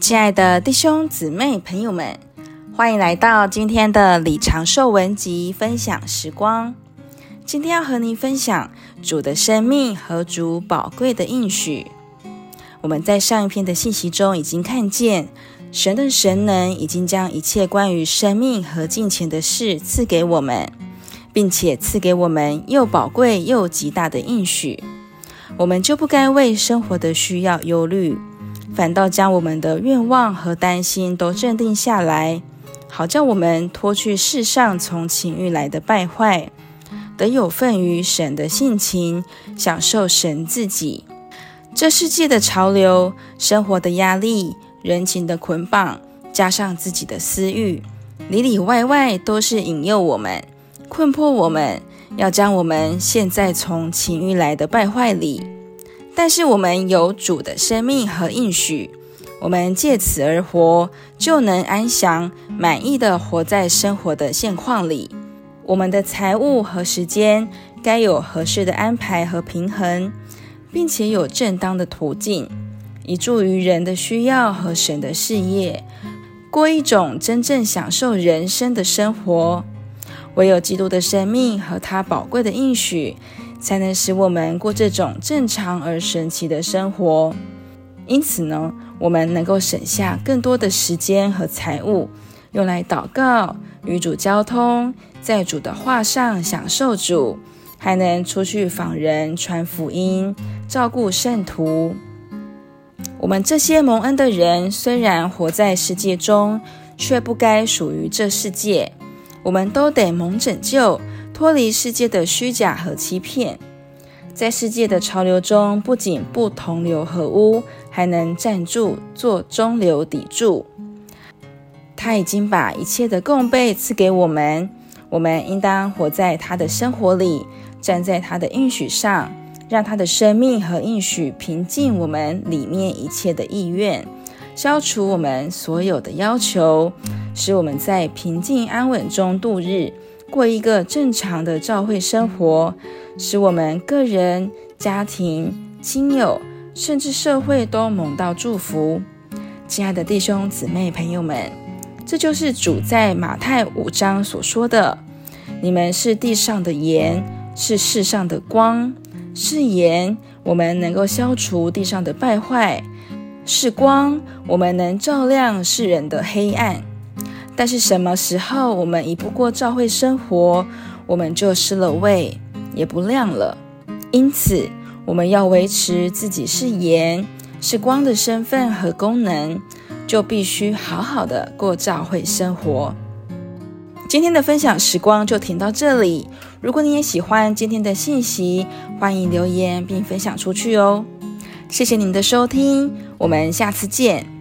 亲爱的弟兄姊妹朋友们，欢迎来到今天的李长寿文集分享时光。今天要和您分享主的生命和主宝贵的应许。我们在上一篇的信息中已经看见，神的神能已经将一切关于生命和金钱的事赐给我们，并且赐给我们又宝贵又极大的应许。我们就不该为生活的需要忧虑，反倒将我们的愿望和担心都镇定下来，好叫我们脱去世上从情欲来的败坏，得有份于神的性情，享受神自己。这世界的潮流、生活的压力、人情的捆绑，加上自己的私欲，里里外外都是引诱我们、困迫我们。要将我们陷在从情欲来的败坏里，但是我们有主的生命和应许，我们借此而活，就能安详满意地活在生活的现况里。我们的财物和时间该有合适的安排和平衡，并且有正当的途径，以助于人的需要和神的事业，过一种真正享受人生的生活。唯有基督的生命和他宝贵的应许，才能使我们过这种正常而神奇的生活。因此呢，我们能够省下更多的时间和财物，用来祷告、与主交通，在主的话上享受主，还能出去访人、传福音、照顾圣徒。我们这些蒙恩的人，虽然活在世界中，却不该属于这世界。我们都得蒙拯救，脱离世界的虚假和欺骗，在世界的潮流中，不仅不同流合污，还能站住，做中流砥柱。他已经把一切的供备赐给我们，我们应当活在他的生活里，站在他的应许上，让他的生命和应许平静我们里面一切的意愿，消除我们所有的要求。使我们在平静安稳中度日，过一个正常的教会生活，使我们个人、家庭、亲友，甚至社会都蒙到祝福。亲爱的弟兄姊妹朋友们，这就是主在马太五章所说的：“你们是地上的盐，是世上的光。是盐，我们能够消除地上的败坏；是光，我们能照亮世人的黑暗。”但是什么时候我们一不过教会生活，我们就失了味，也不亮了。因此，我们要维持自己是盐、是光的身份和功能，就必须好好的过教会生活。今天的分享时光就停到这里。如果你也喜欢今天的信息，欢迎留言并分享出去哦。谢谢您的收听，我们下次见。